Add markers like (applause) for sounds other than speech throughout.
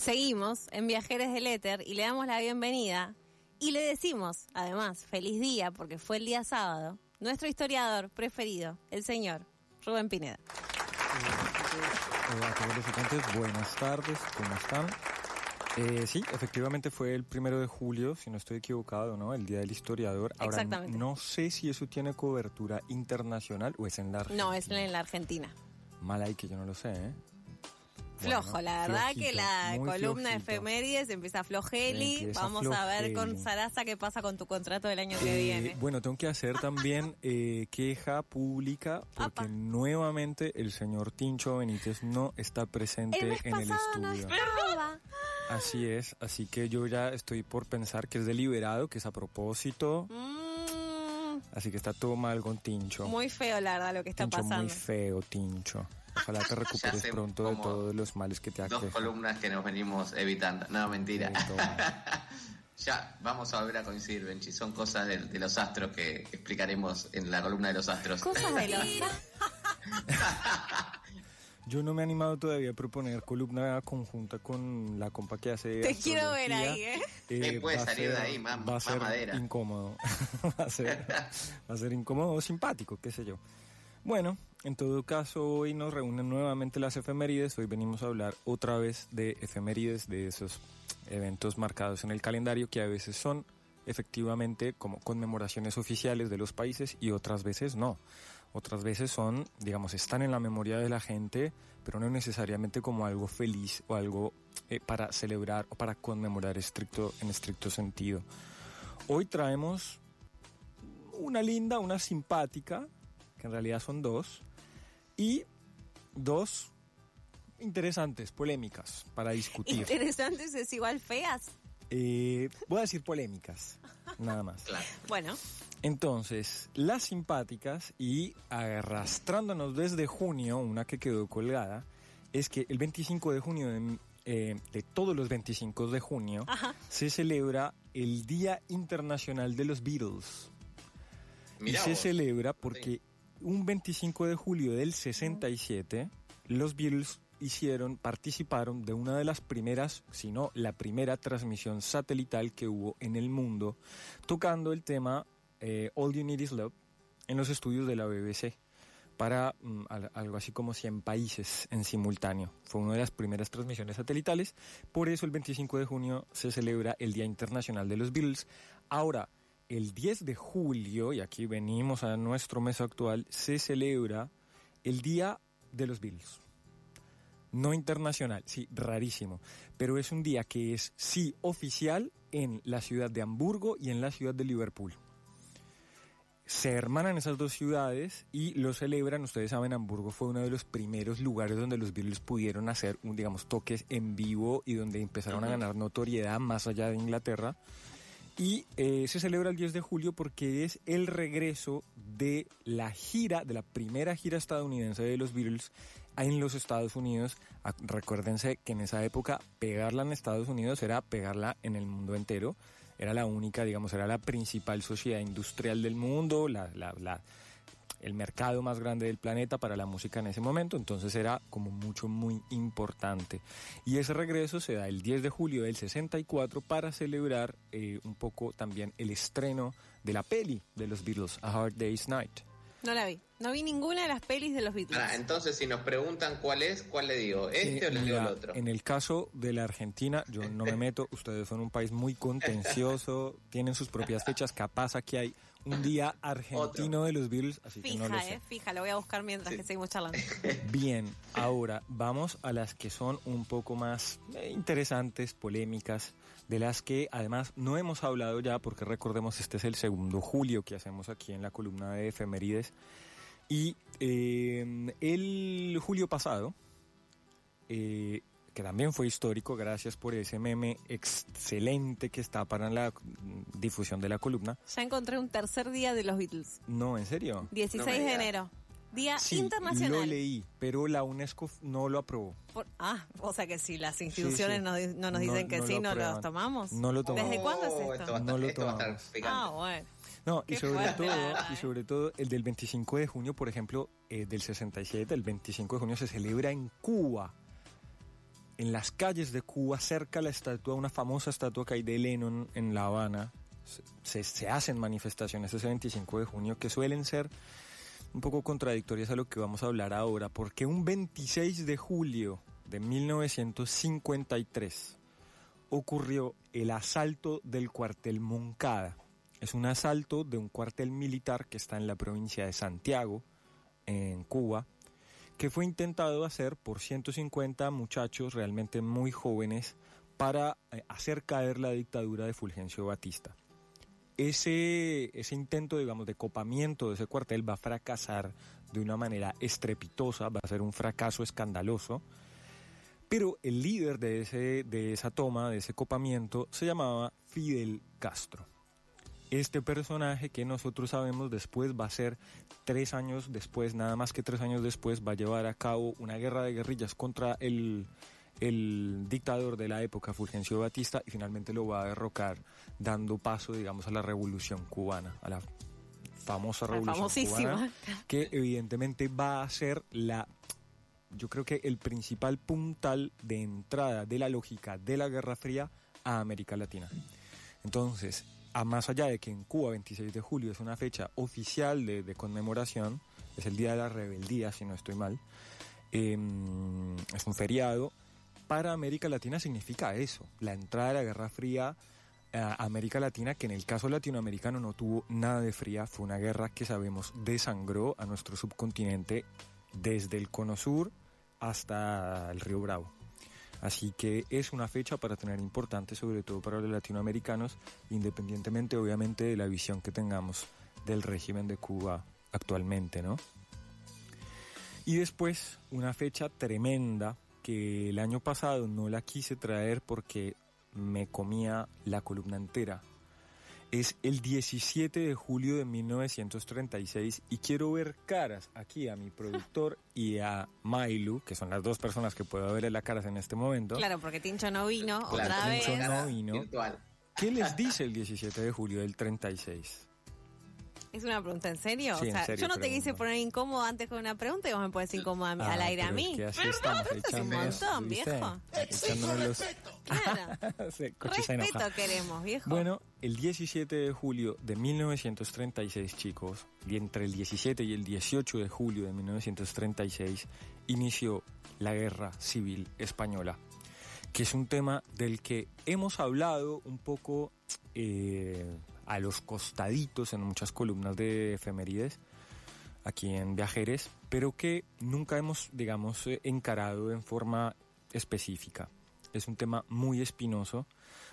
Seguimos en Viajeres del Éter y le damos la bienvenida y le decimos, además, feliz día porque fue el día sábado, nuestro historiador preferido, el señor Rubén Pineda. Hola a todos los oyentes, buenas tardes, ¿cómo están? Eh, sí, efectivamente fue el primero de julio, si no estoy equivocado, ¿no? El Día del Historiador. Ahora, Exactamente. no sé si eso tiene cobertura internacional o es en la Argentina. No, es en la Argentina. Mal ahí que yo no lo sé, ¿eh? Flojo, Bueno, la verdad que la columna flojito. efemérides empieza flojeli. Empieza Vamos a ver con. Sarasa qué pasa con tu contrato del año que Eh, viene. Bueno, tengo que hacer también (laughs) eh, queja pública porque Apa. nuevamente el señor Tincho Benítez no está presente El en el estudio. Así es, así que yo ya estoy por pensar que es deliberado, que es a propósito, Mm, así que está todo mal con Tincho. muy feo, la verdad, lo que está Tincho pasando. muy feo, Tincho. Ojalá te (laughs) recuperes pronto de todos los males que te Dos aquejan. columnas que nos venimos evitando. No, mentira. (laughs) Ya, vamos a volver a coincidir, Benchi. Son cosas de, de los astros que explicaremos en la columna de los astros. Cosas de los... (laughs) Yo no me he animado todavía a proponer columna conjunta con la compa que hace. Te quiero ver ahí, ¿eh? ¿Qué puede va a salir ser- de ahí? Va a ser madera. incómodo. va, a ser, va a ser incómodo o simpático, qué sé yo. Bueno, en todo caso, hoy nos reúnen nuevamente las efemérides. Hoy venimos a hablar otra vez de efemérides, de esos eventos marcados en el calendario que a veces son efectivamente como conmemoraciones oficiales de los países y otras veces no. Otras veces son, digamos, están en la memoria de la gente, pero no necesariamente como algo feliz o algo eh, para celebrar o para conmemorar estricto, en estricto sentido. Hoy traemos una linda, una simpática, que en realidad son dos, y dos interesantes, polémicas para discutir. Interesantes es igual feas. Eh, voy a decir polémicas, nada más. Claro. Bueno, Entonces, las simpáticas y arrastrándonos desde junio, una que quedó colgada, es que el 25 de junio, de, eh, de todos los 25 de junio, Ajá. se celebra el Día Internacional de los Beatles. Mirá y se vos. celebra porque un 25 de julio del 67, los Beatles hicieron, participaron de una de las primeras, si no la primera transmisión satelital que hubo en el mundo, tocando el tema eh, All You Need Is Love en los estudios de la BBC para mm, al- algo así como 100 países en simultáneo. Fue una de las primeras transmisiones satelitales, por eso el 25 de junio se celebra el Día Internacional de los Beatles. Ahora, el 10 de julio, y aquí venimos a nuestro mes actual, se celebra el Día de los Beatles. No internacional, sí, rarísimo, pero es un día que es sí oficial en la ciudad de Hamburgo y en la ciudad de Liverpool se hermanan esas dos ciudades y lo celebran. Ustedes saben, Hamburgo fue uno de los primeros lugares donde los Beatles pudieron hacer, un, digamos, toques en vivo y donde empezaron a ganar notoriedad más allá de Inglaterra. Y eh, se celebra el 10 de julio porque es el regreso de la gira, de la primera gira estadounidense de los Beatles en los Estados Unidos. Recuérdense que en esa época pegarla en Estados Unidos era pegarla en el mundo entero. Era la única, digamos, era la principal sociedad industrial del mundo, la, la- la- el mercado más grande del planeta para la música en ese momento, entonces era como mucho, muy importante. Y ese regreso se da el 10 de julio del 64 para celebrar eh, un poco también el estreno de la peli de los Beatles, A Hard Day's Night. no la vi. No vi ninguna de las pelis de los Beatles. Pará, entonces, si nos preguntan cuál es, ¿cuál le digo? ¿Este Eh, o le digo el otro? En el caso de la Argentina, yo no me meto, ustedes son un país muy contencioso, tienen sus propias fechas, capaz aquí hay un día (laughs) argentino de los Beatles, así que Fija, no lo sé. eh, fija, lo voy a buscar mientras Sí. que seguimos charlando. (laughs) Bien, ahora vamos a las que son un poco más eh, interesantes, polémicas, de las que además no hemos hablado ya, porque recordemos, este es el segundo julio que hacemos aquí en la columna de efemérides. Y eh, el julio pasado, eh, que también fue histórico, gracias por ese meme excelente que está para la difusión de la columna. Ya encontré un tercer día de los Beatles. No, en serio. 16 No de enero. Día Sí, internacional. lo leí, pero la UNESCO no lo aprobó. Por- ah, o sea que si las instituciones sí. no, di- no nos No- dicen que no sí, lo no los tomamos. No lo tomamos. ¿Desde cuándo es esto? Esto va a No estar, lo esto va a estar tomamos. Ah, bueno. No, y sobre fuerte, todo, y sobre todo el del 25 de junio, por ejemplo, eh, del 67, el 25 de junio se celebra en Cuba. En las calles de Cuba, cerca a la estatua, una famosa estatua que hay de Lennon en La Habana, se, se hacen manifestaciones ese 25 de junio que suelen ser un poco contradictorias a lo que vamos a hablar ahora, porque un 26 de julio de 1953 ocurrió el asalto del cuartel Moncada. Es un asalto de un cuartel militar que está en la provincia de Santiago, en Cuba, que fue intentado hacer por 150 muchachos realmente muy jóvenes para eh, hacer caer la dictadura de Fulgencio Batista. Ese, ese intento, digamos, de copamiento de ese cuartel va a fracasar de una manera estrepitosa, va a ser un fracaso escandaloso, pero el líder de, ese, de esa toma, de ese copamiento, se llamaba Fidel Castro este personaje que nosotros sabemos después va a ser tres años después, nada más que tres años después, va a llevar a cabo una guerra de guerrillas contra el, dictador de la época, Fulgencio Batista, y finalmente lo va a derrocar, dando paso, digamos, a la revolución cubana, a la famosa revolución cubana, que evidentemente va a ser la yo creo que el principal puntal de entrada de la lógica de la Guerra Fría a América Latina. Entonces, a más allá de que en Cuba 26 de julio es una fecha oficial de, conmemoración, es el Día de la Rebeldía, si no estoy mal, em, es un feriado, para América Latina significa eso, la entrada de la Guerra Fría a América Latina, que en el caso latinoamericano no tuvo nada de fría, fue una guerra que sabemos desangró a nuestro subcontinente desde el Cono Sur hasta el Río Bravo. Así que es una fecha para tener importante, sobre todo para los latinoamericanos, independientemente obviamente de la visión que tengamos del régimen de Cuba actualmente, ¿no? Y después una fecha tremenda que el año pasado no la quise traer porque me comía la columna entera es el 17 de julio de 1936 y quiero ver caras aquí a mi productor (laughs) y a Mailu, que son las dos personas que puedo ver en las caras en este momento. Claro, porque Tincho no vino otra vez. Tincho no vino. ¿Qué les dice (laughs) el 17 de julio del 36? ¿Es una pregunta en serio? o sea, yo no te quise poner incómodo antes con una pregunta y vos me pones incómodo al ah, aire a mí. Es que estamos es un montón, viejo. Los... (laughs) Claro. Respeto queremos, viejo. Bueno, el 17 de julio de 1936, chicos, y entre el 17 y el 18 de julio de 1936, inició la Guerra Civil Española, que es un tema del que hemos hablado un poco... Eh, a los costaditos en muchas columnas de efemérides aquí en Viajeres, pero que nunca hemos, digamos, eh, encarado en forma específica. Es un tema muy espinoso.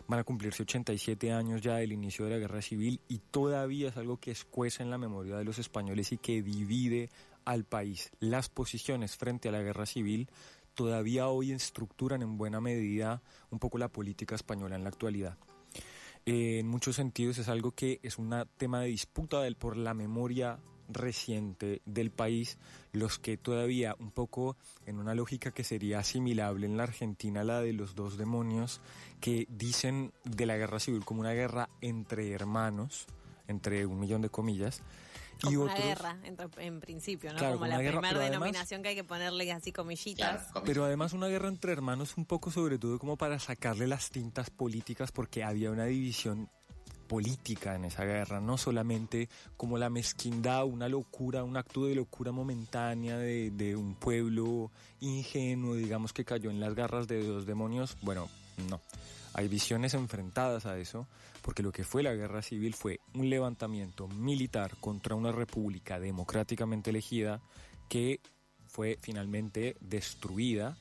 Van a cumplirse 87 años ya del inicio de la guerra civil y todavía es algo que escuece en la memoria de los españoles y que divide al país. Las posiciones frente a la guerra civil todavía hoy estructuran en buena medida un poco la política española en la actualidad. En muchos sentidos es algo que es un tema de disputa del, por la memoria reciente del país, los que todavía un poco en una lógica que sería asimilable en la Argentina la de los dos demonios, que dicen de la guerra civil como una guerra entre hermanos, entre un millón de comillas, como una guerra, en, principio, ¿no? como la primera denominación que hay que ponerle así comillitas. pero además una guerra entre hermanos un poco sobre todo como para sacarle las tintas políticas porque había una división política en esa guerra, no solamente como la mezquindad, una locura, un acto de locura momentánea de, de un pueblo ingenuo, digamos que cayó en las garras de dos demonios, bueno, no. Hay visiones enfrentadas a eso, porque lo que fue la guerra civil fue un levantamiento militar contra una república democráticamente elegida que fue finalmente destruida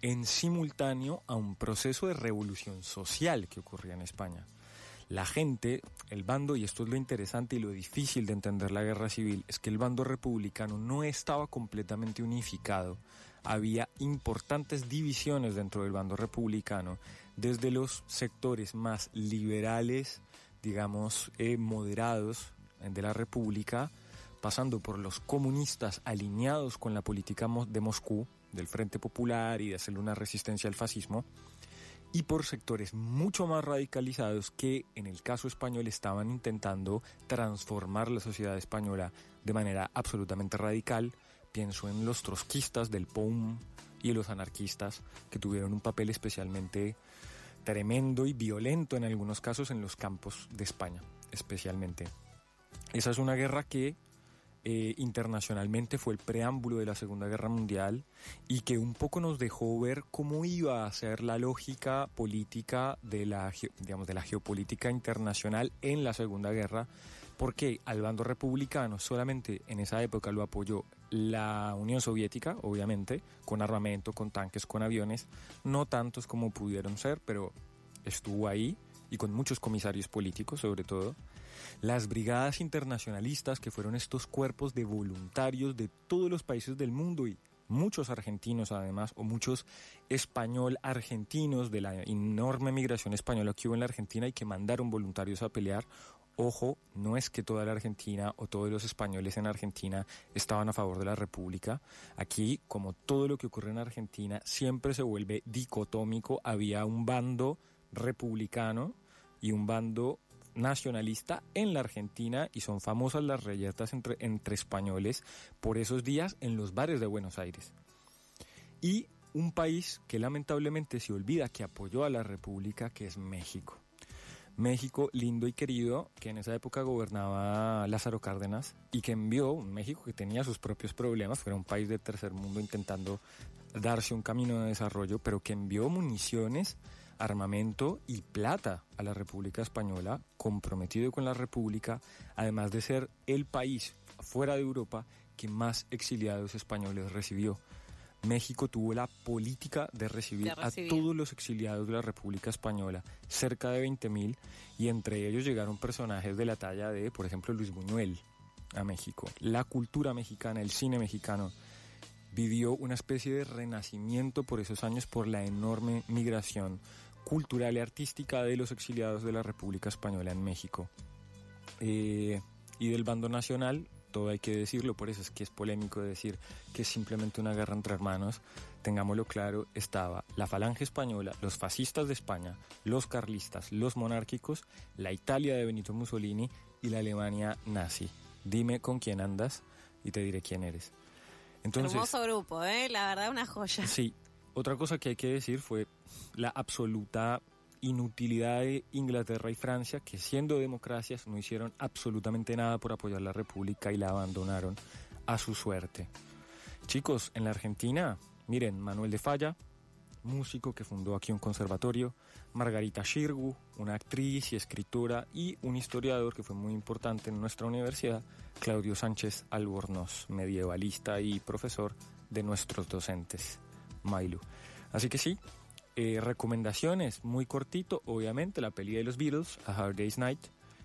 en simultáneo a un proceso de revolución social que ocurría en España. La gente, el bando, y esto es lo interesante y lo difícil de entender la guerra civil, es que el bando republicano no estaba completamente unificado. Había importantes divisiones dentro del bando republicano desde los sectores más liberales, digamos, eh, moderados de la República, pasando por los comunistas alineados con la política de Moscú, del Frente Popular y de hacerle una resistencia al fascismo, y por sectores mucho más radicalizados que en el caso español estaban intentando transformar la sociedad española de manera absolutamente radical. Pienso en los trotskistas del POUM, y los anarquistas, que tuvieron un papel especialmente tremendo y violento en algunos casos en los campos de España, especialmente. Esa es una guerra que eh, internacionalmente fue el preámbulo de la Segunda Guerra Mundial y que un poco nos dejó ver cómo iba a ser la lógica política de la, digamos, de la geopolítica internacional en la Segunda Guerra, porque al bando republicano solamente en esa época lo apoyó la Unión Soviética, obviamente, con armamento, con tanques, con aviones, no tantos como pudieron ser, pero estuvo ahí y con muchos comisarios políticos sobre todo. Las brigadas internacionalistas, que fueron estos cuerpos de voluntarios de todos los países del mundo y muchos argentinos además, o muchos español argentinos de la enorme migración española que hubo en la Argentina y que mandaron voluntarios a pelear. Ojo, no es que toda la Argentina o todos los españoles en Argentina estaban a favor de la República. Aquí, como todo lo que ocurre en Argentina, siempre se vuelve dicotómico. Había un bando republicano y un bando nacionalista en la Argentina y son famosas las rayetas entre, entre españoles por esos días en los bares de Buenos Aires. Y un país que lamentablemente se olvida que apoyó a la República, que es México. México lindo y querido, que en esa época gobernaba Lázaro Cárdenas y que envió un México que tenía sus propios problemas, era un país de tercer mundo intentando darse un camino de desarrollo, pero que envió municiones armamento y plata a la República Española, comprometido con la República, además de ser el país fuera de Europa que más exiliados españoles recibió. México tuvo la política de recibir, a todos los exiliados de la República Española, cerca de 20.000, y entre ellos llegaron personajes de la talla de, por ejemplo, Luis Buñuel a México. La cultura mexicana, el cine mexicano, vivió una especie de renacimiento por esos años por la enorme migración cultural y artística de los exiliados de la República Española en México. Eh, y del bando nacional, todo hay que decirlo, por eso es que es polémico decir que es simplemente una guerra entre hermanos. Tengámoslo claro, estaba la falange española, los fascistas de España, los carlistas, los monárquicos, la Italia de Benito Mussolini y la Alemania nazi. Dime con quién andas y te diré quién eres. Entonces, Hermoso grupo, ¿eh? la verdad una joya. Sí, otra cosa que hay que decir fue la absoluta inutilidad de Inglaterra y Francia, que siendo democracias no hicieron absolutamente nada por apoyar la República y la abandonaron a su suerte. Chicos, en la Argentina, miren, Manuel de Falla, músico que fundó aquí un conservatorio, Margarita Shirgu, una actriz y escritora, y un historiador que fue muy importante en nuestra universidad, Claudio Sánchez Albornoz, medievalista y profesor de nuestros docentes. Mailu. Así que sí, eh, recomendaciones muy cortito, obviamente la peli de los Beatles, A Hard Day's Night,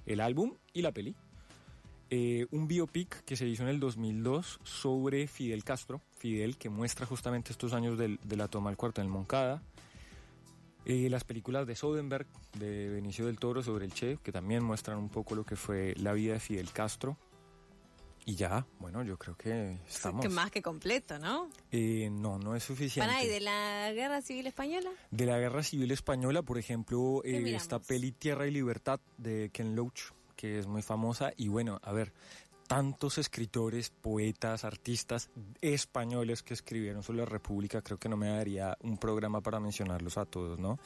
el álbum y la peli. Eh, un biopic que se hizo en el 2002 sobre Fidel Castro, Fidel que muestra justamente estos años de la toma del cuarto en Moncada. Eh, las películas de Soderbergh, de Benicio del Toro sobre el Che, que también muestran un poco lo que fue la vida de Fidel Castro. Y ya, bueno, yo creo que estamos. Que más que completo, ¿no? Eh, no, no es suficiente. ¿y de la Guerra Civil Española? De la Guerra Civil Española, por ejemplo, eh, esta peli Tierra y Libertad de Ken Loach, que es muy famosa. Y bueno, a ver, tantos escritores, poetas, artistas españoles que escribieron sobre la República, creo que no me daría un programa para mencionarlos a todos, ¿no?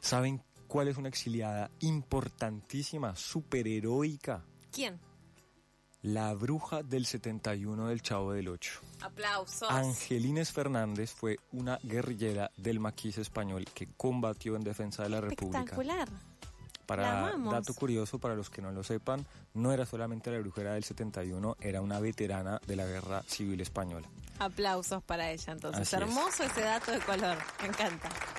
¿Saben cuál es una exiliada importantísima, superheroica? ¿Quién? La bruja del 71 del Chavo del Ocho. Aplausos. Angelines Fernández fue una guerrillera del maquis español que combatió en defensa de la República. Espectacular. Para dato curioso, para los que no lo sepan, no era solamente la brujera del 71, era una veterana de la Guerra Civil Española. Aplausos para ella entonces. Hermoso ese dato de color, me encanta.